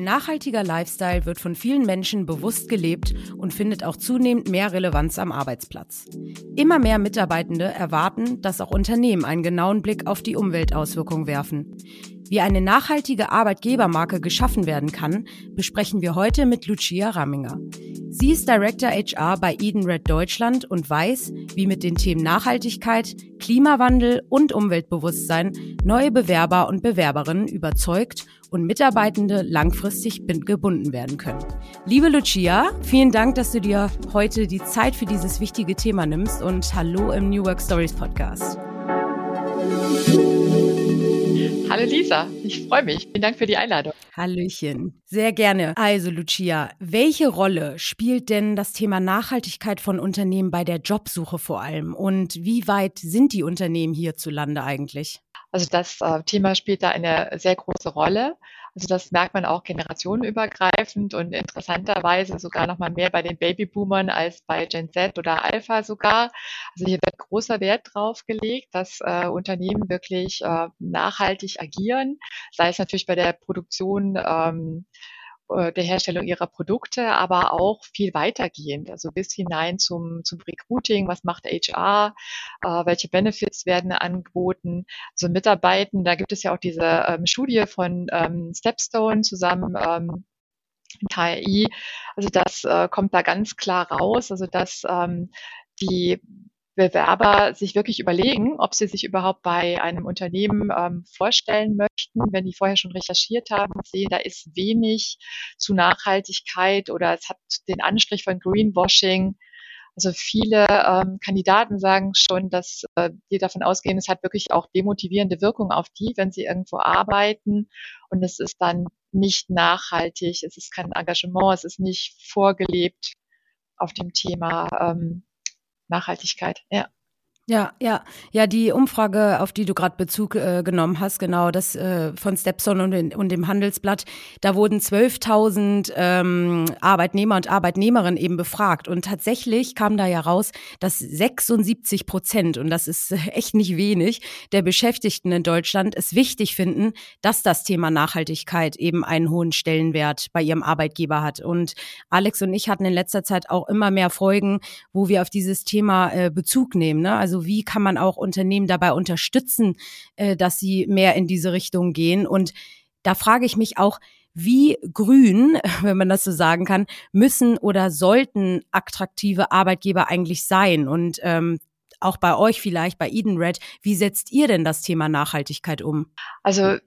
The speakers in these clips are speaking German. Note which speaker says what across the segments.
Speaker 1: Ein nachhaltiger Lifestyle wird von vielen Menschen bewusst gelebt und findet auch zunehmend mehr Relevanz am Arbeitsplatz. Immer mehr Mitarbeitende erwarten, dass auch Unternehmen einen genauen Blick auf die Umweltauswirkungen werfen. Wie eine nachhaltige Arbeitgebermarke geschaffen werden kann, besprechen wir heute mit Lucia Ramminger. Sie ist Director HR bei Edenred Deutschland und weiß, wie mit den Themen Nachhaltigkeit, Klimawandel und Umweltbewusstsein neue Bewerber und Bewerberinnen überzeugt und Mitarbeitende langfristig gebunden werden können. Liebe Lucia, vielen Dank, dass du dir heute die Zeit für dieses wichtige Thema nimmst und hallo im New Work Stories Podcast.
Speaker 2: Hallo Lisa, ich freue mich. Vielen Dank für die Einladung.
Speaker 1: Hallöchen. Sehr gerne. Also Lucia, welche Rolle spielt denn das Thema Nachhaltigkeit von Unternehmen bei der Jobsuche vor allem? Und wie weit sind die Unternehmen hierzulande eigentlich?
Speaker 2: Also das äh, Thema spielt da eine sehr große Rolle. Also das merkt man auch generationenübergreifend und interessanterweise sogar noch mal mehr bei den Babyboomern als bei Gen Z oder Alpha sogar. Also hier wird großer Wert drauf gelegt, dass äh, Unternehmen wirklich äh, nachhaltig agieren, sei es natürlich bei der Produktion ähm, äh, der Herstellung ihrer Produkte, aber auch viel weitergehend, also bis hinein zum, zum Recruiting, was macht HR, äh, welche Benefits werden angeboten, also Mitarbeiten, da gibt es ja auch diese ähm, Studie von ähm, Stepstone zusammen ähm, KI, also das äh, kommt da ganz klar raus, also dass ähm, die Bewerber sich wirklich überlegen, ob sie sich überhaupt bei einem Unternehmen ähm, vorstellen möchten, wenn die vorher schon recherchiert haben, sehen, da ist wenig zu Nachhaltigkeit oder es hat den Anstrich von Greenwashing. Also viele ähm, Kandidaten sagen schon, dass äh, die davon ausgehen, es hat wirklich auch demotivierende Wirkung auf die, wenn sie irgendwo arbeiten. Und es ist dann nicht nachhaltig, es ist kein Engagement, es ist nicht vorgelebt auf dem Thema ähm, Nachhaltigkeit. Ja.
Speaker 1: Ja, ja, ja, die Umfrage, auf die du gerade Bezug äh, genommen hast, genau, das äh, von Stepstone und, und dem Handelsblatt, da wurden 12.000 ähm, Arbeitnehmer und Arbeitnehmerinnen eben befragt und tatsächlich kam da ja raus, dass 76 Prozent, und das ist echt nicht wenig, der Beschäftigten in Deutschland es wichtig finden, dass das Thema Nachhaltigkeit eben einen hohen Stellenwert bei ihrem Arbeitgeber hat. Und Alex und ich hatten in letzter Zeit auch immer mehr Folgen, wo wir auf dieses Thema äh, Bezug nehmen, ne? also wie kann man auch Unternehmen dabei unterstützen, äh, dass sie mehr in diese Richtung gehen? Und da frage ich mich auch, wie grün, wenn man das so sagen kann, müssen oder sollten attraktive Arbeitgeber eigentlich sein? Und ähm, auch bei euch vielleicht, bei Edenred, wie setzt ihr denn das Thema Nachhaltigkeit um?
Speaker 2: Also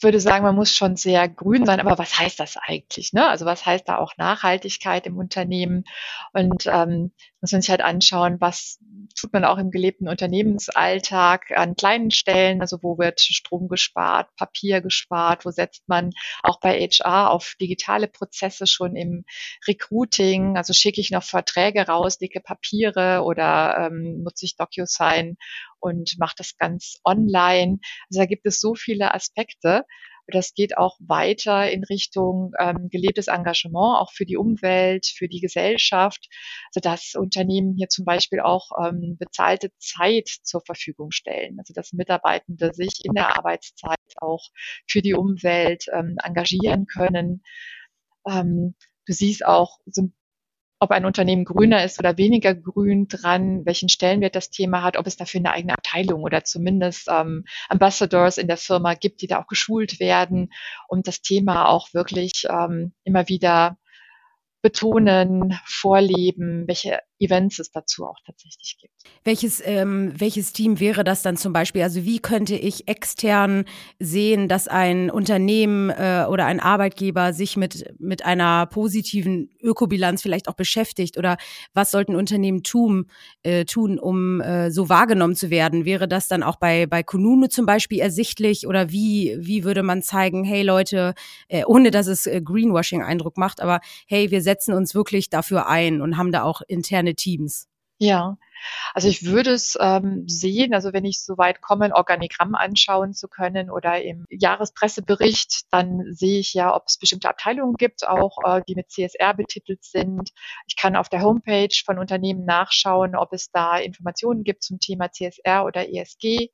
Speaker 2: würde sagen, man muss schon sehr grün sein, aber was heißt das eigentlich? Ne? Also was heißt da auch Nachhaltigkeit im Unternehmen? Und ähm, muss man sich halt anschauen, was tut man auch im gelebten Unternehmensalltag an kleinen Stellen, also wo wird Strom gespart, Papier gespart, wo setzt man auch bei HR auf digitale Prozesse schon im Recruiting, also schicke ich noch Verträge raus, dicke Papiere oder ähm, nutze ich DocuSign und mache das ganz online. Also da gibt es so viele Aspekte. Das geht auch weiter in Richtung ähm, gelebtes Engagement, auch für die Umwelt, für die Gesellschaft, also dass Unternehmen hier zum Beispiel auch ähm, bezahlte Zeit zur Verfügung stellen, also dass Mitarbeitende sich in der Arbeitszeit auch für die Umwelt ähm, engagieren können. Ähm, du siehst auch so ob ein Unternehmen grüner ist oder weniger grün dran, welchen Stellenwert das Thema hat, ob es dafür eine eigene Abteilung oder zumindest ähm, Ambassadors in der Firma gibt, die da auch geschult werden und das Thema auch wirklich ähm, immer wieder betonen, vorleben, welche Events es dazu auch tatsächlich gibt.
Speaker 1: Welches, ähm, welches Team wäre das dann zum Beispiel? Also wie könnte ich extern sehen, dass ein Unternehmen äh, oder ein Arbeitgeber sich mit, mit einer positiven Ökobilanz vielleicht auch beschäftigt? Oder was sollten Unternehmen tun, äh, tun um äh, so wahrgenommen zu werden? Wäre das dann auch bei, bei Kununu zum Beispiel ersichtlich? Oder wie, wie würde man zeigen, hey Leute, äh, ohne dass es äh, Greenwashing-Eindruck macht, aber hey, wir setzen uns wirklich dafür ein und haben da auch interne Teams?
Speaker 2: Ja, also ich würde es ähm, sehen, also wenn ich so weit komme, ein Organigramm anschauen zu können oder im Jahrespressebericht, dann sehe ich ja, ob es bestimmte Abteilungen gibt, auch äh, die mit CSR betitelt sind. Ich kann auf der Homepage von Unternehmen nachschauen, ob es da Informationen gibt zum Thema CSR oder ESG.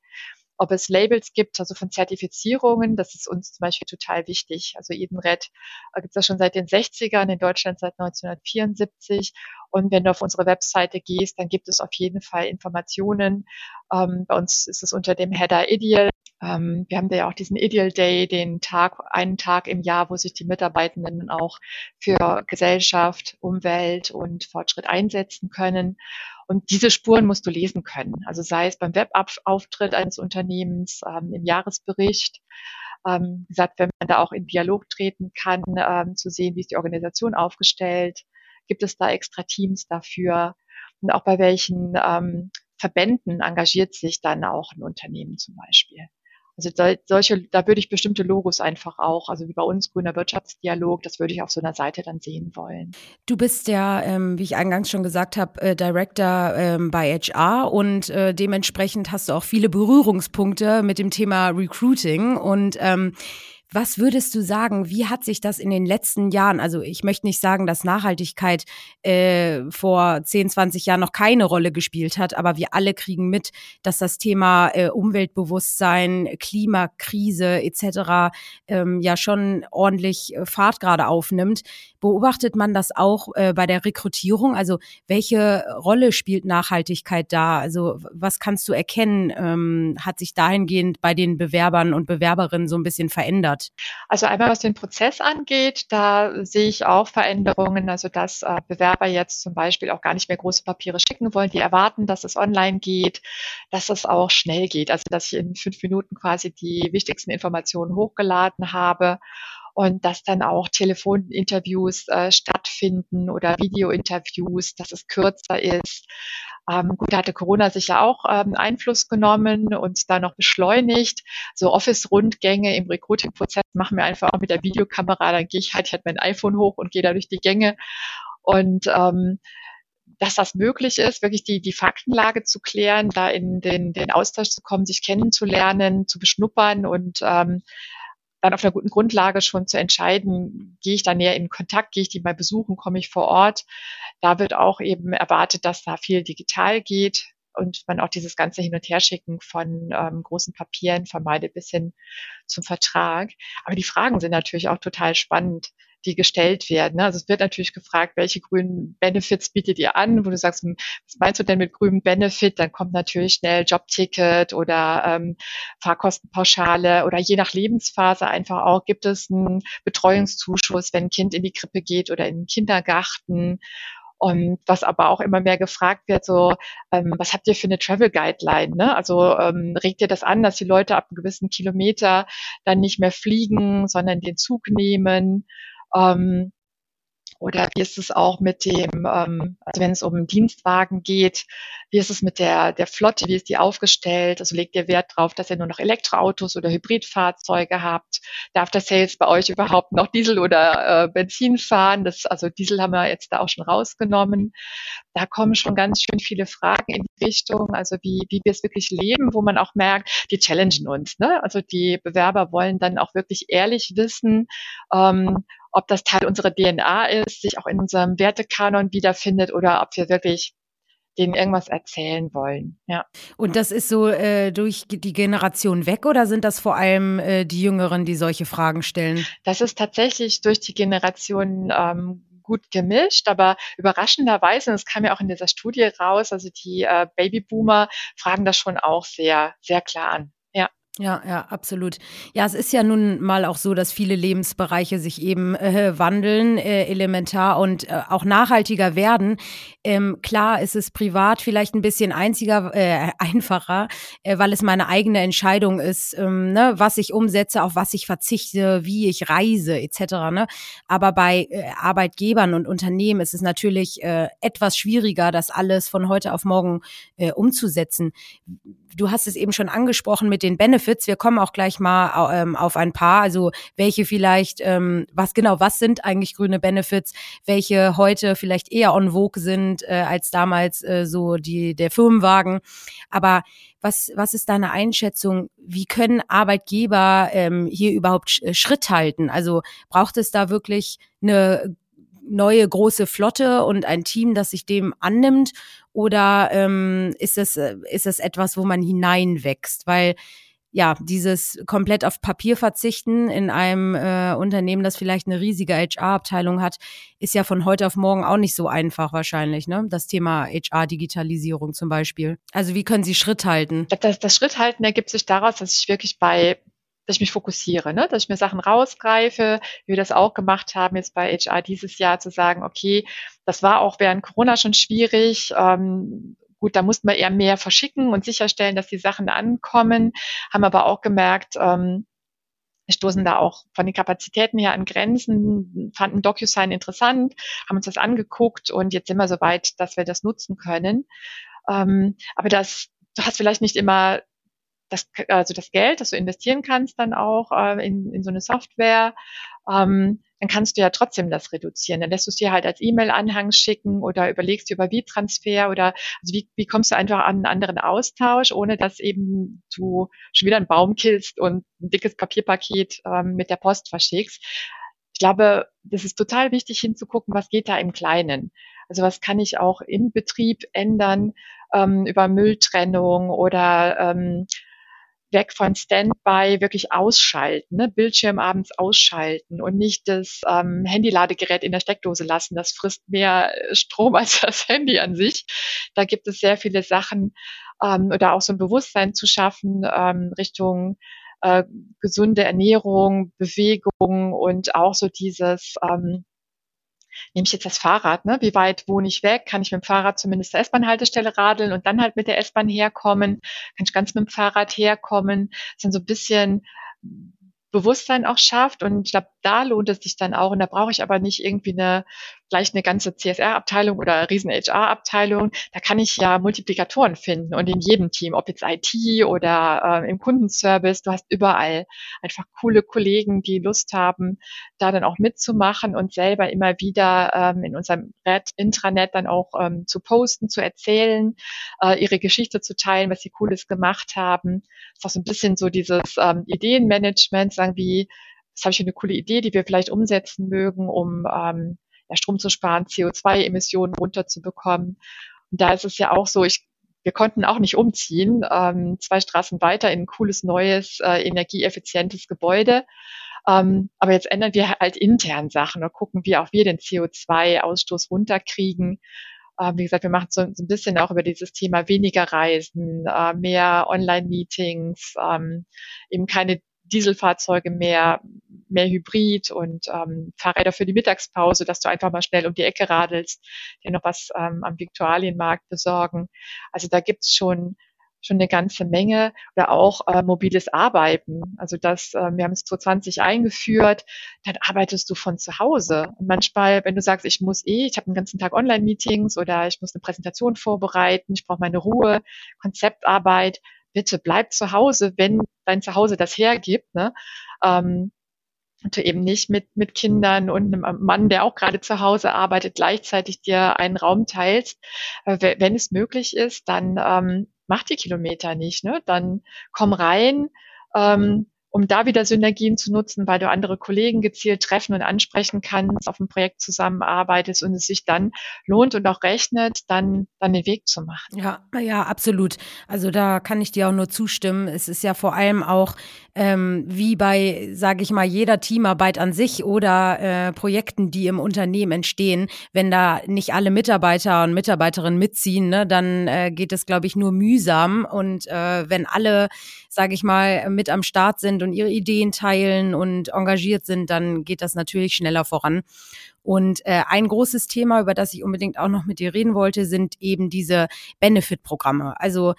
Speaker 2: Ob es Labels gibt, also von Zertifizierungen. Das ist uns zum Beispiel total wichtig. Also Edenred äh, gibt es ja schon seit den 60ern, in Deutschland seit 1974. Und wenn du auf unsere Webseite gehst, dann gibt es auf jeden Fall Informationen. Ähm, bei uns ist es unter dem Header Ideal. Ähm, wir haben da ja auch diesen Ideal Day, den Tag, einen Tag im Jahr, wo sich die Mitarbeitenden auch für Gesellschaft, Umwelt und Fortschritt einsetzen können. Und diese Spuren musst du lesen können. Also sei es beim Webauftritt eines Unternehmens, ähm, im Jahresbericht, ähm, wie gesagt, wenn man da auch in Dialog treten kann, ähm, zu sehen, wie ist die Organisation aufgestellt, gibt es da extra Teams dafür und auch bei welchen ähm, Verbänden engagiert sich dann auch ein Unternehmen zum Beispiel. Also solche, da würde ich bestimmte Logos einfach auch, also wie bei uns grüner Wirtschaftsdialog, das würde ich auf so einer Seite dann sehen wollen.
Speaker 1: Du bist ja, ähm, wie ich eingangs schon gesagt habe, äh, Director ähm, bei HR und äh, dementsprechend hast du auch viele Berührungspunkte mit dem Thema Recruiting und ähm, was würdest du sagen, wie hat sich das in den letzten Jahren, also ich möchte nicht sagen, dass Nachhaltigkeit äh, vor 10, 20 Jahren noch keine Rolle gespielt hat, aber wir alle kriegen mit, dass das Thema äh, Umweltbewusstsein, Klimakrise etc. Ähm, ja schon ordentlich äh, Fahrt gerade aufnimmt. Beobachtet man das auch äh, bei der Rekrutierung? Also welche Rolle spielt Nachhaltigkeit da? Also was kannst du erkennen, ähm, hat sich dahingehend bei den Bewerbern und Bewerberinnen so ein bisschen verändert?
Speaker 2: Also einmal was den Prozess angeht, da sehe ich auch Veränderungen, also dass äh, Bewerber jetzt zum Beispiel auch gar nicht mehr große Papiere schicken wollen, die erwarten, dass es online geht, dass es auch schnell geht, also dass ich in fünf Minuten quasi die wichtigsten Informationen hochgeladen habe und dass dann auch Telefoninterviews äh, stattfinden oder Videointerviews, dass es kürzer ist. Ähm, gut, da hatte Corona sicher auch ähm, Einfluss genommen und da noch beschleunigt. So Office-Rundgänge im Recruiting-Prozess machen wir einfach auch mit der Videokamera. Dann gehe ich halt, ich halt mein iPhone hoch und gehe da durch die Gänge. Und ähm, dass das möglich ist, wirklich die, die Faktenlage zu klären, da in den, den Austausch zu kommen, sich kennenzulernen, zu beschnuppern und ähm, dann auf einer guten Grundlage schon zu entscheiden, gehe ich da näher in Kontakt, gehe ich die mal besuchen, komme ich vor Ort. Da wird auch eben erwartet, dass da viel digital geht und man auch dieses ganze Hin- und Herschicken von ähm, großen Papieren vermeidet bis hin zum Vertrag. Aber die Fragen sind natürlich auch total spannend die gestellt werden. Also es wird natürlich gefragt, welche grünen Benefits bietet ihr an, wo du sagst, hm, was meinst du denn mit grünem Benefit? Dann kommt natürlich schnell Jobticket oder ähm, Fahrkostenpauschale oder je nach Lebensphase einfach auch, gibt es einen Betreuungszuschuss, wenn ein Kind in die Krippe geht oder in den Kindergarten. Und was aber auch immer mehr gefragt wird, so, ähm, was habt ihr für eine Travel Guideline? Ne? Also ähm, regt ihr das an, dass die Leute ab einem gewissen Kilometer dann nicht mehr fliegen, sondern den Zug nehmen? Ähm, oder wie ist es auch mit dem, ähm, also wenn es um Dienstwagen geht, wie ist es mit der, der Flotte, wie ist die aufgestellt? Also legt ihr Wert drauf, dass ihr nur noch Elektroautos oder Hybridfahrzeuge habt? Darf der Sales bei euch überhaupt noch Diesel oder äh, Benzin fahren? Das, also Diesel haben wir jetzt da auch schon rausgenommen. Da kommen schon ganz schön viele Fragen in die Richtung, also wie, wie wir es wirklich leben, wo man auch merkt, die challengen uns. Ne? Also die Bewerber wollen dann auch wirklich ehrlich wissen, ähm, ob das Teil unserer DNA ist, sich auch in unserem Wertekanon wiederfindet oder ob wir wirklich denen irgendwas erzählen wollen. Ja.
Speaker 1: Und das ist so äh, durch die Generation weg oder sind das vor allem äh, die Jüngeren, die solche Fragen stellen?
Speaker 2: Das ist tatsächlich durch die Generation ähm, gut gemischt, aber überraschenderweise, und das kam ja auch in dieser Studie raus, also die äh, Babyboomer fragen das schon auch sehr, sehr klar an.
Speaker 1: Ja, ja, absolut. Ja, es ist ja nun mal auch so, dass viele Lebensbereiche sich eben äh, wandeln, äh, elementar und äh, auch nachhaltiger werden. Ähm, klar ist es privat vielleicht ein bisschen einziger, äh, einfacher, äh, weil es meine eigene Entscheidung ist, ähm, ne, was ich umsetze, auf was ich verzichte, wie ich reise etc. Ne? Aber bei äh, Arbeitgebern und Unternehmen ist es natürlich äh, etwas schwieriger, das alles von heute auf morgen äh, umzusetzen. Du hast es eben schon angesprochen mit den Benefits. Wir kommen auch gleich mal ähm, auf ein paar. Also welche vielleicht, ähm, was genau, was sind eigentlich grüne Benefits, welche heute vielleicht eher on vogue sind äh, als damals äh, so die der Firmenwagen. Aber was, was ist deine Einschätzung? Wie können Arbeitgeber ähm, hier überhaupt Schritt halten? Also braucht es da wirklich eine neue große Flotte und ein Team, das sich dem annimmt? Oder ähm, ist, es, äh, ist es etwas, wo man hineinwächst? Weil ja, dieses komplett auf Papier verzichten in einem äh, Unternehmen, das vielleicht eine riesige HR-Abteilung hat, ist ja von heute auf morgen auch nicht so einfach wahrscheinlich, ne? Das Thema HR-Digitalisierung zum Beispiel. Also wie können Sie Schritt halten?
Speaker 2: Das, das Schritt halten ergibt sich daraus, dass ich wirklich bei dass ich mich fokussiere, ne? dass ich mir Sachen rausgreife, wie wir das auch gemacht haben jetzt bei HR dieses Jahr, zu sagen, okay, das war auch während Corona schon schwierig, ähm, Gut, da mussten wir eher mehr verschicken und sicherstellen, dass die Sachen ankommen, haben aber auch gemerkt, ähm, wir stoßen da auch von den Kapazitäten her an Grenzen, fanden DocuSign interessant, haben uns das angeguckt und jetzt sind wir so weit, dass wir das nutzen können. Ähm, aber das, du hast vielleicht nicht immer das, also das Geld, das du investieren kannst dann auch äh, in, in so eine Software. Ähm, dann kannst du ja trotzdem das reduzieren. Dann lässt du es dir halt als E-Mail-Anhang schicken oder überlegst dir über Wie-Transfer oder also wie, wie kommst du einfach an einen anderen Austausch, ohne dass eben du schon wieder einen Baum killst und ein dickes Papierpaket ähm, mit der Post verschickst. Ich glaube, das ist total wichtig hinzugucken, was geht da im Kleinen. Also was kann ich auch im Betrieb ändern ähm, über Mülltrennung oder ähm, weg von Standby wirklich ausschalten, ne? Bildschirm abends ausschalten und nicht das ähm, Handyladegerät in der Steckdose lassen. Das frisst mehr äh, Strom als das Handy an sich. Da gibt es sehr viele Sachen ähm, oder auch so ein Bewusstsein zu schaffen ähm, Richtung äh, gesunde Ernährung, Bewegung und auch so dieses ähm, nehme ich jetzt das Fahrrad, ne? wie weit wohne ich weg, kann ich mit dem Fahrrad zumindest zur S-Bahn-Haltestelle radeln und dann halt mit der S-Bahn herkommen, kann ich ganz mit dem Fahrrad herkommen, das sind so ein bisschen Bewusstsein auch schafft. Und ich glaube, da lohnt es sich dann auch. Und da brauche ich aber nicht irgendwie eine gleich eine ganze CSR-Abteilung oder riesen HR-Abteilung. Da kann ich ja Multiplikatoren finden und in jedem Team, ob jetzt IT oder äh, im Kundenservice, du hast überall einfach coole Kollegen, die Lust haben, da dann auch mitzumachen und selber immer wieder ähm, in unserem Red Intranet dann auch ähm, zu posten, zu erzählen, äh, ihre Geschichte zu teilen, was sie Cooles gemacht haben. Das ist auch so ein bisschen so dieses ähm, Ideenmanagement, sagen wie, das habe ich eine coole Idee, die wir vielleicht umsetzen mögen, um ähm, ja, Strom zu sparen, CO2-Emissionen runterzubekommen. Und da ist es ja auch so, ich, wir konnten auch nicht umziehen, ähm, zwei Straßen weiter in ein cooles, neues, äh, energieeffizientes Gebäude. Ähm, aber jetzt ändern wir halt intern Sachen und gucken, wie auch wir den CO2-Ausstoß runterkriegen. Ähm, wie gesagt, wir machen so, so, ein bisschen auch über dieses Thema weniger Reisen, äh, mehr Online-Meetings, ähm, eben keine Dieselfahrzeuge mehr, mehr Hybrid und ähm, Fahrräder für die Mittagspause, dass du einfach mal schnell um die Ecke radelst, dir noch was ähm, am Viktualienmarkt besorgen. Also da gibt's schon schon eine ganze Menge oder auch äh, mobiles Arbeiten. Also das, äh, wir haben es 2020 eingeführt, dann arbeitest du von zu Hause. Und manchmal, wenn du sagst, ich muss eh, ich habe den ganzen Tag Online-Meetings oder ich muss eine Präsentation vorbereiten, ich brauche meine Ruhe, Konzeptarbeit, bitte bleib zu Hause, wenn dein Zuhause das hergibt. Ne? Ähm, und du eben nicht mit, mit Kindern und einem Mann, der auch gerade zu Hause arbeitet, gleichzeitig dir einen Raum teilst. Äh, wenn es möglich ist, dann ähm, mach die Kilometer nicht. Ne? Dann komm rein, ähm, um da wieder Synergien zu nutzen, weil du andere Kollegen gezielt treffen und ansprechen kannst, auf ein Projekt zusammenarbeitest und es sich dann lohnt und auch rechnet, dann, dann den Weg zu machen.
Speaker 1: Ja, ja, absolut. Also da kann ich dir auch nur zustimmen. Es ist ja vor allem auch ähm, wie bei, sage ich mal, jeder Teamarbeit an sich oder äh, Projekten, die im Unternehmen entstehen, wenn da nicht alle Mitarbeiter und Mitarbeiterinnen mitziehen, ne, dann äh, geht es, glaube ich, nur mühsam. Und äh, wenn alle, sage ich mal, mit am Start sind und ihre Ideen teilen und engagiert sind, dann geht das natürlich schneller voran. Und äh, ein großes Thema, über das ich unbedingt auch noch mit dir reden wollte, sind eben diese Benefit-Programme. Also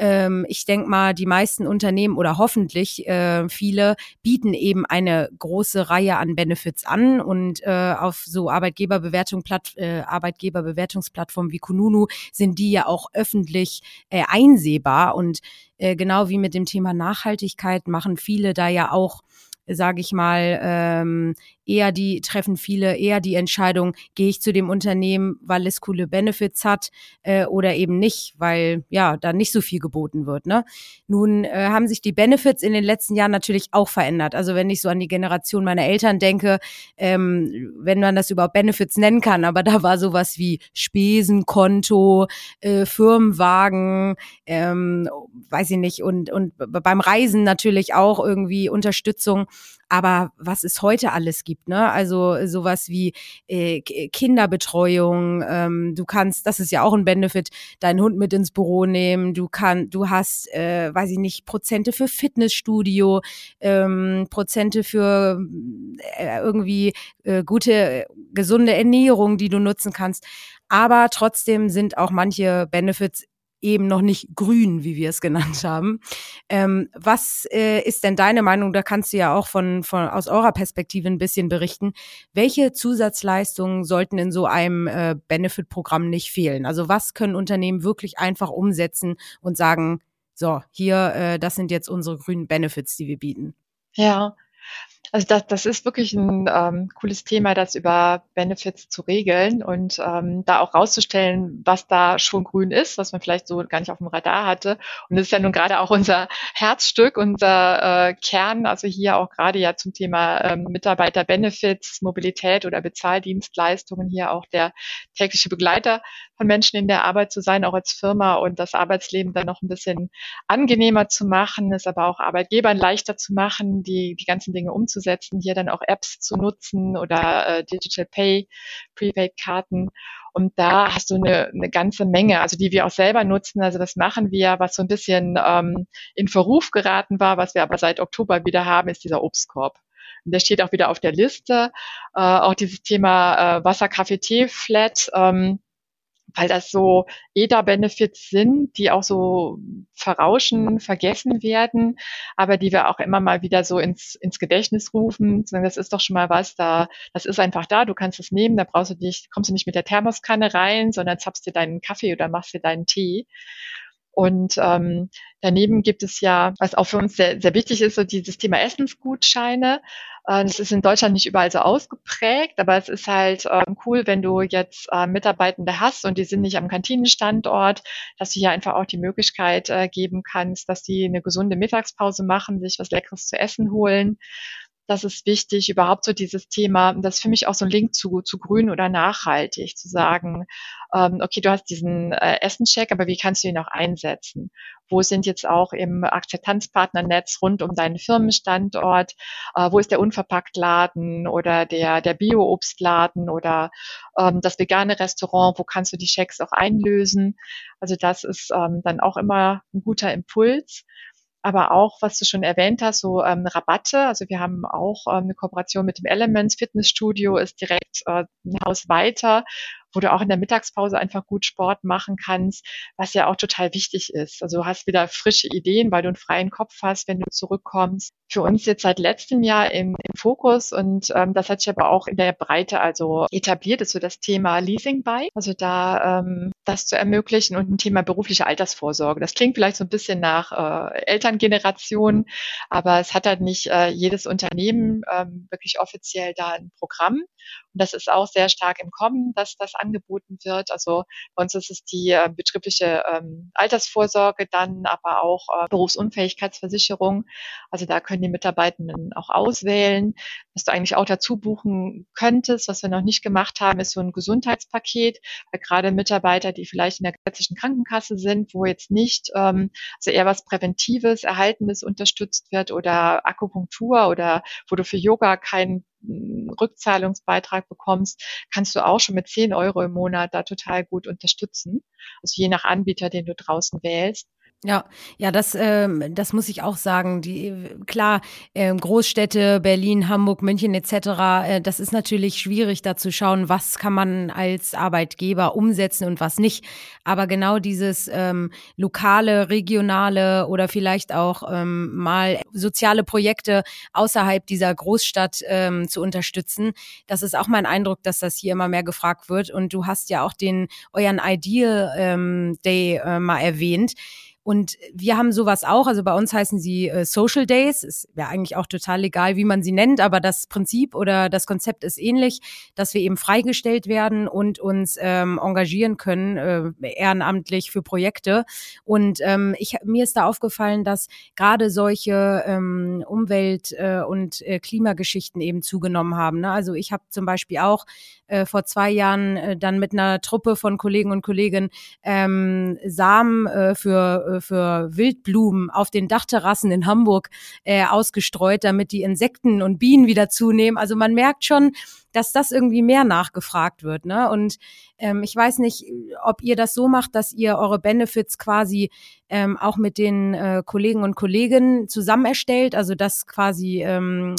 Speaker 1: ähm, ich denke mal, die meisten Unternehmen oder hoffentlich äh, viele bieten eben eine große Reihe an Benefits an und äh, auf so Arbeitgeberbewertung, äh, Arbeitgeberbewertungsplattformen wie Kununu sind die ja auch öffentlich äh, einsehbar und äh, genau wie mit dem Thema Nachhaltigkeit machen viele da ja auch sage ich mal, ähm, eher die, treffen viele eher die Entscheidung, gehe ich zu dem Unternehmen, weil es coole Benefits hat äh, oder eben nicht, weil ja, da nicht so viel geboten wird. Ne? Nun äh, haben sich die Benefits in den letzten Jahren natürlich auch verändert. Also wenn ich so an die Generation meiner Eltern denke, ähm, wenn man das überhaupt Benefits nennen kann, aber da war sowas wie Spesenkonto, äh, Firmenwagen, ähm, weiß ich nicht, und, und beim Reisen natürlich auch irgendwie Unterstützung. Aber was es heute alles gibt, ne? Also sowas wie äh, Kinderbetreuung, ähm, du kannst, das ist ja auch ein Benefit, deinen Hund mit ins Büro nehmen, du kannst, du hast, äh, weiß ich nicht, Prozente für Fitnessstudio, ähm, Prozente für äh, irgendwie äh, gute, gesunde Ernährung, die du nutzen kannst. Aber trotzdem sind auch manche Benefits eben noch nicht grün, wie wir es genannt haben. Ähm, was äh, ist denn deine Meinung? Da kannst du ja auch von, von aus eurer Perspektive ein bisschen berichten. Welche Zusatzleistungen sollten in so einem äh, Benefit-Programm nicht fehlen? Also was können Unternehmen wirklich einfach umsetzen und sagen, so, hier, äh, das sind jetzt unsere grünen Benefits, die wir bieten?
Speaker 2: Ja, also das, das ist wirklich ein ähm, cooles Thema, das über Benefits zu regeln und ähm, da auch rauszustellen, was da schon grün ist, was man vielleicht so gar nicht auf dem Radar hatte. Und das ist ja nun gerade auch unser Herzstück, unser äh, Kern, also hier auch gerade ja zum Thema ähm, Mitarbeiter-Benefits, Mobilität oder Bezahldienstleistungen, hier auch der tägliche Begleiter von Menschen in der Arbeit zu sein, auch als Firma und das Arbeitsleben dann noch ein bisschen angenehmer zu machen, es aber auch Arbeitgebern leichter zu machen, die, die ganzen Dinge umzusetzen umzusetzen, hier dann auch Apps zu nutzen oder äh, Digital Pay, Prepaid-Karten. Und da hast du eine, eine ganze Menge, also die wir auch selber nutzen. Also das machen wir, was so ein bisschen ähm, in Verruf geraten war, was wir aber seit Oktober wieder haben, ist dieser Obstkorb. Und der steht auch wieder auf der Liste. Äh, auch dieses Thema äh, Wasser, Kaffee, Tee, Flat. Ähm, weil das so EDA-Benefits sind, die auch so verrauschen, vergessen werden, aber die wir auch immer mal wieder so ins, ins Gedächtnis rufen. Das ist doch schon mal was, da, das ist einfach da, du kannst es nehmen, da brauchst du dich, kommst du nicht mit der Thermoskanne rein, sondern zapfst dir deinen Kaffee oder machst dir deinen Tee. Und ähm, daneben gibt es ja, was auch für uns sehr, sehr wichtig ist, so dieses Thema Essensgutscheine. Äh, das ist in Deutschland nicht überall so ausgeprägt, aber es ist halt äh, cool, wenn du jetzt äh, Mitarbeitende hast und die sind nicht am Kantinenstandort, dass du hier einfach auch die Möglichkeit äh, geben kannst, dass die eine gesunde Mittagspause machen, sich was Leckeres zu essen holen das ist wichtig, überhaupt so dieses Thema, das ist für mich auch so ein Link zu, zu grün oder nachhaltig, zu sagen, ähm, okay, du hast diesen äh, Essenscheck, aber wie kannst du ihn auch einsetzen? Wo sind jetzt auch im Akzeptanzpartnernetz rund um deinen Firmenstandort? Äh, wo ist der Unverpacktladen oder der, der Bio-Obstladen oder ähm, das vegane Restaurant? Wo kannst du die Checks auch einlösen? Also das ist ähm, dann auch immer ein guter Impuls aber auch, was du schon erwähnt hast, so ähm, Rabatte. Also wir haben auch ähm, eine Kooperation mit dem Elements Fitnessstudio, ist direkt äh, ein Haus weiter wo du auch in der Mittagspause einfach gut Sport machen kannst, was ja auch total wichtig ist. Also du hast wieder frische Ideen, weil du einen freien Kopf hast, wenn du zurückkommst. Für uns jetzt seit letztem Jahr im, im Fokus und ähm, das hat sich aber auch in der Breite also etabliert, ist so das Thema Leasing by. Also da ähm, das zu ermöglichen und ein Thema berufliche Altersvorsorge. Das klingt vielleicht so ein bisschen nach äh, Elterngeneration, aber es hat halt nicht äh, jedes Unternehmen ähm, wirklich offiziell da ein Programm. Und das ist auch sehr stark im Kommen, dass das angeboten wird. Also bei uns ist es die äh, betriebliche ähm, Altersvorsorge, dann aber auch äh, Berufsunfähigkeitsversicherung. Also da können die Mitarbeitenden auch auswählen. Was du eigentlich auch dazu buchen könntest, was wir noch nicht gemacht haben, ist so ein Gesundheitspaket, weil gerade Mitarbeiter, die vielleicht in der gesetzlichen Krankenkasse sind, wo jetzt nicht, ähm, also eher was Präventives, Erhaltendes unterstützt wird oder Akupunktur oder wo du für Yoga keinen Rückzahlungsbeitrag bekommst, kannst du auch schon mit 10 Euro im Monat da total gut unterstützen. Also je nach Anbieter, den du draußen wählst.
Speaker 1: Ja, ja, das, ähm, das muss ich auch sagen. Die klar, ähm, Großstädte, Berlin, Hamburg, München etc. Äh, das ist natürlich schwierig, da zu schauen, was kann man als Arbeitgeber umsetzen und was nicht. Aber genau dieses ähm, lokale, regionale oder vielleicht auch ähm, mal soziale Projekte außerhalb dieser Großstadt ähm, zu unterstützen, das ist auch mein Eindruck, dass das hier immer mehr gefragt wird. Und du hast ja auch den euren Ideal ähm, Day äh, mal erwähnt. Und wir haben sowas auch, also bei uns heißen sie äh, Social Days, ist ja eigentlich auch total egal, wie man sie nennt, aber das Prinzip oder das Konzept ist ähnlich, dass wir eben freigestellt werden und uns ähm, engagieren können, äh, ehrenamtlich für Projekte. Und ähm, ich, mir ist da aufgefallen, dass gerade solche ähm, Umwelt- äh, und äh, Klimageschichten eben zugenommen haben. Ne? Also ich habe zum Beispiel auch äh, vor zwei Jahren äh, dann mit einer Truppe von Kollegen und Kolleginnen ähm, Samen äh, für, äh, für Wildblumen auf den Dachterrassen in Hamburg äh, ausgestreut, damit die Insekten und Bienen wieder zunehmen. Also man merkt schon, dass das irgendwie mehr nachgefragt wird. Ne? Und ähm, ich weiß nicht, ob ihr das so macht, dass ihr eure Benefits quasi ähm, auch mit den äh, Kollegen und Kolleginnen zusammen erstellt, also dass quasi ähm,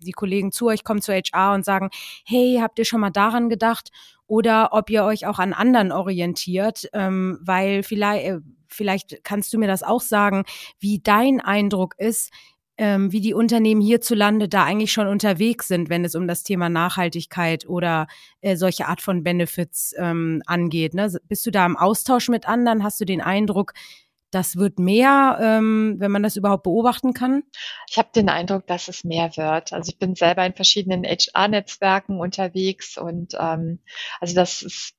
Speaker 1: die Kollegen zu euch kommen zu HR und sagen, hey, habt ihr schon mal daran gedacht? Oder ob ihr euch auch an anderen orientiert, ähm, weil vielleicht, äh, vielleicht kannst du mir das auch sagen, wie dein Eindruck ist, ähm, wie die Unternehmen hierzulande da eigentlich schon unterwegs sind, wenn es um das Thema Nachhaltigkeit oder äh, solche Art von Benefits ähm, angeht. Ne? Bist du da im Austausch mit anderen? Hast du den Eindruck, das wird mehr, ähm, wenn man das überhaupt beobachten kann?
Speaker 2: Ich habe den Eindruck, dass es mehr wird. Also ich bin selber in verschiedenen HR-Netzwerken unterwegs und ähm, also das ist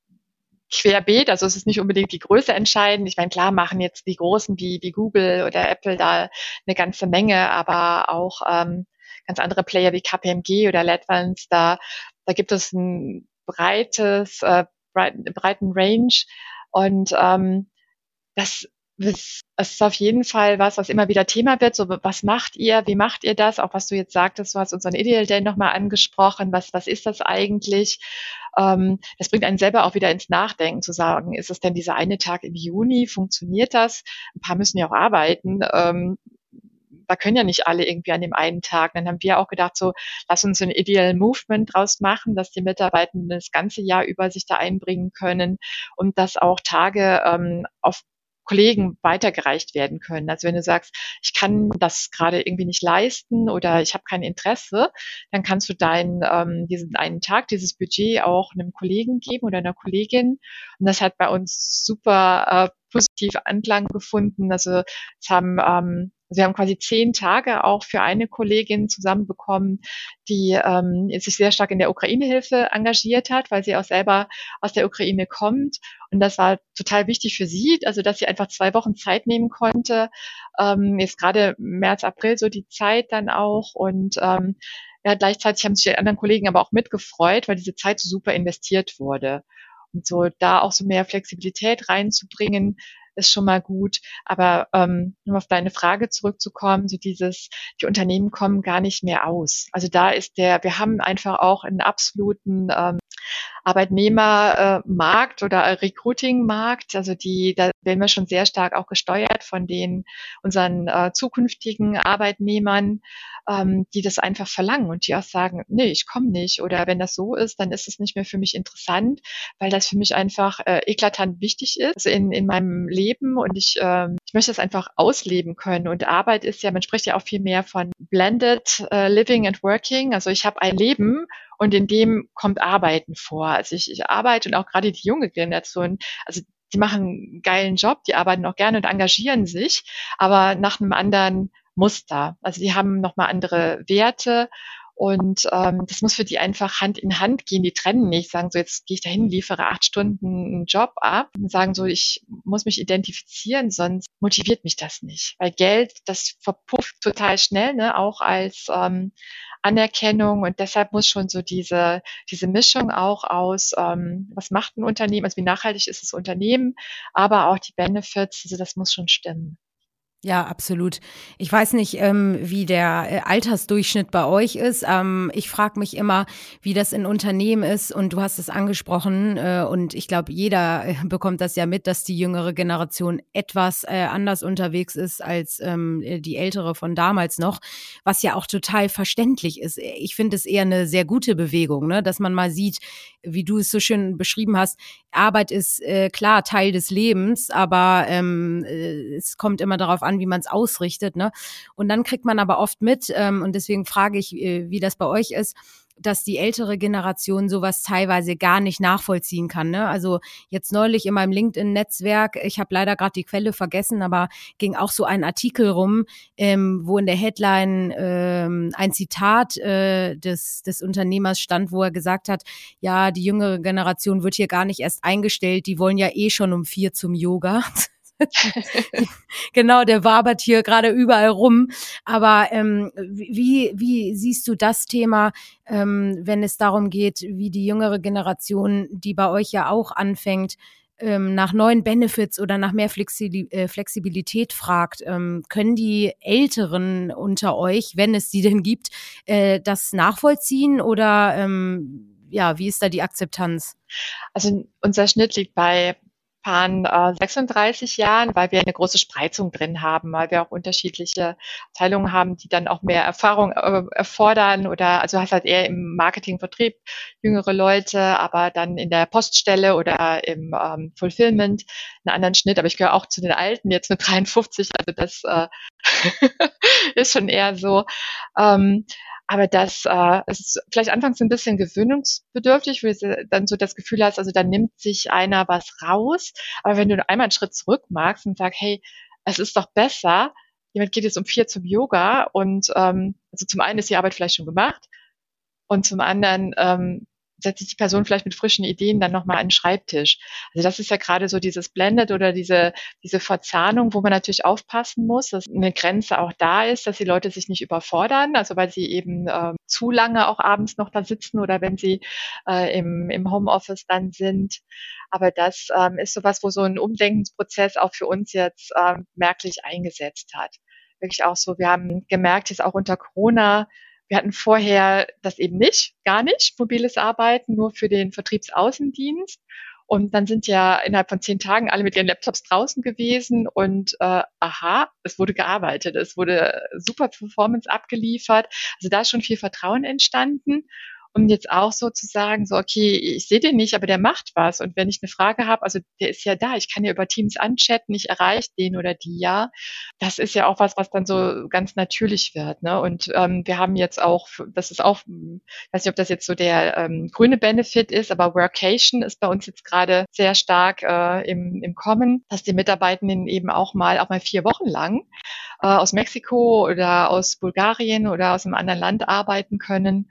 Speaker 2: querbeet, also es ist nicht unbedingt die Größe entscheidend. Ich meine, klar machen jetzt die Großen wie, wie Google oder Apple da eine ganze Menge, aber auch ähm, ganz andere Player wie KPMG oder LEDVANCE, da, da gibt es ein breites, äh, breiten, breiten Range und ähm, das es ist auf jeden Fall was, was immer wieder Thema wird. So, was macht ihr? Wie macht ihr das? Auch was du jetzt sagtest, du hast unseren Ideal Day nochmal angesprochen. Was, was ist das eigentlich? Ähm, das bringt einen selber auch wieder ins Nachdenken zu sagen, ist es denn dieser eine Tag im Juni? Funktioniert das? Ein paar müssen ja auch arbeiten. Ähm, da können ja nicht alle irgendwie an dem einen Tag. Dann haben wir auch gedacht, so, lass uns ein Ideal Movement draus machen, dass die Mitarbeitenden das ganze Jahr über sich da einbringen können und dass auch Tage ähm, auf Kollegen weitergereicht werden können. Also wenn du sagst, ich kann das gerade irgendwie nicht leisten oder ich habe kein Interesse, dann kannst du deinen ähm, diesen einen Tag, dieses Budget auch einem Kollegen geben oder einer Kollegin. Und das hat bei uns super äh, positiv Anklang gefunden. Also es haben ähm, wir haben quasi zehn Tage auch für eine Kollegin zusammenbekommen, die ähm, sich sehr stark in der Ukraine-Hilfe engagiert hat, weil sie auch selber aus der Ukraine kommt. Und das war total wichtig für sie, also dass sie einfach zwei Wochen Zeit nehmen konnte. Ähm, jetzt gerade März, April so die Zeit dann auch. Und ähm, ja, gleichzeitig haben sich die anderen Kollegen aber auch mitgefreut, weil diese Zeit so super investiert wurde. Und so da auch so mehr Flexibilität reinzubringen, ist schon mal gut. Aber ähm, um auf deine Frage zurückzukommen, so dieses, die Unternehmen kommen gar nicht mehr aus. Also da ist der, wir haben einfach auch einen absoluten ähm, Arbeitnehmermarkt oder Recruiting-Markt. Also die, da werden wir schon sehr stark auch gesteuert von den unseren äh, zukünftigen Arbeitnehmern, ähm, die das einfach verlangen und die auch sagen, nee, ich komme nicht. Oder wenn das so ist, dann ist es nicht mehr für mich interessant, weil das für mich einfach äh, eklatant wichtig ist in, in meinem Leben und ich, äh, ich möchte es einfach ausleben können. Und Arbeit ist ja, man spricht ja auch viel mehr von blended uh, living and working. Also ich habe ein Leben und in dem kommt Arbeiten vor. Also ich, ich arbeite und auch gerade die junge Generation, also die machen einen geilen Job, die arbeiten auch gerne und engagieren sich, aber nach einem anderen Muster. Also die haben nochmal andere Werte und ähm, das muss für die einfach Hand in Hand gehen. Die trennen nicht, sagen so, jetzt gehe ich dahin, liefere acht Stunden einen Job ab und sagen so, ich muss mich identifizieren, sonst motiviert mich das nicht. Weil Geld, das verpufft total schnell, ne, auch als ähm, Anerkennung und deshalb muss schon so diese, diese Mischung auch aus, ähm, was macht ein Unternehmen, also wie nachhaltig ist das Unternehmen, aber auch die Benefits, also das muss schon stimmen.
Speaker 1: Ja, absolut. Ich weiß nicht, ähm, wie der äh, Altersdurchschnitt bei euch ist. Ähm, ich frage mich immer, wie das in Unternehmen ist. Und du hast es angesprochen. Äh, und ich glaube, jeder äh, bekommt das ja mit, dass die jüngere Generation etwas äh, anders unterwegs ist als ähm, die ältere von damals noch, was ja auch total verständlich ist. Ich finde es eher eine sehr gute Bewegung, ne? dass man mal sieht, wie du es so schön beschrieben hast. Arbeit ist äh, klar Teil des Lebens, aber ähm, äh, es kommt immer darauf an, wie man es ausrichtet. Ne? Und dann kriegt man aber oft mit, ähm, und deswegen frage ich, äh, wie das bei euch ist, dass die ältere Generation sowas teilweise gar nicht nachvollziehen kann. Ne? Also jetzt neulich in meinem LinkedIn-Netzwerk, ich habe leider gerade die Quelle vergessen, aber ging auch so ein Artikel rum, ähm, wo in der Headline ähm, ein Zitat äh, des, des Unternehmers stand, wo er gesagt hat, ja, die jüngere Generation wird hier gar nicht erst eingestellt, die wollen ja eh schon um vier zum Yoga. genau, der wabert hier gerade überall rum. Aber ähm, wie, wie siehst du das Thema, ähm, wenn es darum geht, wie die jüngere Generation, die bei euch ja auch anfängt, ähm, nach neuen Benefits oder nach mehr äh, Flexibilität fragt, ähm, können die Älteren unter euch, wenn es die denn gibt, äh, das nachvollziehen oder ähm, ja, wie ist da die Akzeptanz?
Speaker 2: Also unser Schnitt liegt bei Japan äh, 36 Jahren, weil wir eine große Spreizung drin haben, weil wir auch unterschiedliche Abteilungen haben, die dann auch mehr Erfahrung äh, erfordern oder also hast halt eher im Marketing, Vertrieb jüngere Leute, aber dann in der Poststelle oder im ähm, Fulfillment einen anderen Schnitt. Aber ich gehöre auch zu den Alten, jetzt mit 53, also das äh, ist schon eher so. Ähm, aber das äh, ist vielleicht anfangs ein bisschen gewöhnungsbedürftig, wo du dann so das Gefühl hast, also da nimmt sich einer was raus. Aber wenn du einmal einen Schritt zurück magst und sagst, hey, es ist doch besser, jemand geht jetzt um vier zum Yoga und ähm, also zum einen ist die Arbeit vielleicht schon gemacht und zum anderen ähm, setzt sich die Person vielleicht mit frischen Ideen dann nochmal an den Schreibtisch. Also das ist ja gerade so dieses Blended oder diese, diese Verzahnung, wo man natürlich aufpassen muss, dass eine Grenze auch da ist, dass die Leute sich nicht überfordern, also weil sie eben äh, zu lange auch abends noch da sitzen oder wenn sie äh, im, im Homeoffice dann sind. Aber das ähm, ist sowas, wo so ein Umdenkensprozess auch für uns jetzt ähm, merklich eingesetzt hat. Wirklich auch so, wir haben gemerkt, jetzt auch unter Corona, wir hatten vorher das eben nicht, gar nicht, mobiles Arbeiten, nur für den Vertriebsaußendienst. Und dann sind ja innerhalb von zehn Tagen alle mit ihren Laptops draußen gewesen und äh, aha, es wurde gearbeitet, es wurde super Performance abgeliefert. Also da ist schon viel Vertrauen entstanden um jetzt auch so zu sagen, so, okay, ich sehe den nicht, aber der macht was. Und wenn ich eine Frage habe, also der ist ja da, ich kann ja über Teams anchatten, ich erreiche den oder die ja. Das ist ja auch was, was dann so ganz natürlich wird. Ne? Und ähm, wir haben jetzt auch, das ist auch, ich weiß nicht, ob das jetzt so der ähm, grüne Benefit ist, aber Workation ist bei uns jetzt gerade sehr stark äh, im, im Kommen, dass die Mitarbeitenden eben auch mal, auch mal vier Wochen lang äh, aus Mexiko oder aus Bulgarien oder aus einem anderen Land arbeiten können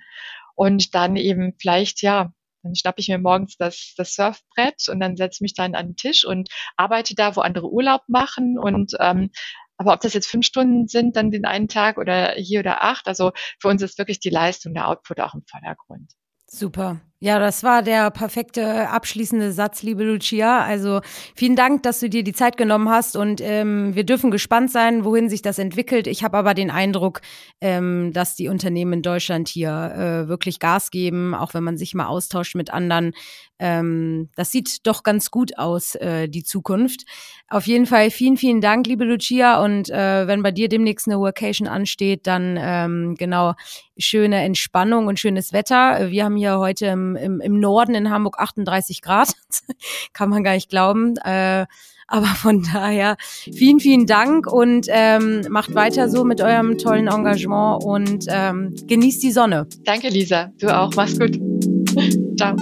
Speaker 2: und dann eben vielleicht, ja, dann schnappe ich mir morgens das, das Surfbrett und dann setze mich dann an den Tisch und arbeite da, wo andere Urlaub machen. Und ähm, aber ob das jetzt fünf Stunden sind, dann den einen Tag oder hier oder acht, also für uns ist wirklich die Leistung, der Output auch im Vordergrund.
Speaker 1: Super. Ja, das war der perfekte abschließende Satz, liebe Lucia. Also vielen Dank, dass du dir die Zeit genommen hast und ähm, wir dürfen gespannt sein, wohin sich das entwickelt. Ich habe aber den Eindruck, ähm, dass die Unternehmen in Deutschland hier äh, wirklich Gas geben, auch wenn man sich mal austauscht mit anderen. Ähm, das sieht doch ganz gut aus, äh, die Zukunft. Auf jeden Fall vielen, vielen Dank, liebe Lucia. Und äh, wenn bei dir demnächst eine Workation ansteht, dann ähm, genau schöne Entspannung und schönes Wetter. Wir haben hier heute im im, Norden in Hamburg 38 Grad. Kann man gar nicht glauben. Äh, aber von daher vielen, vielen Dank und ähm, macht weiter so mit eurem tollen Engagement und ähm, genießt die Sonne.
Speaker 2: Danke, Lisa. Du auch. Mach's gut. Ciao.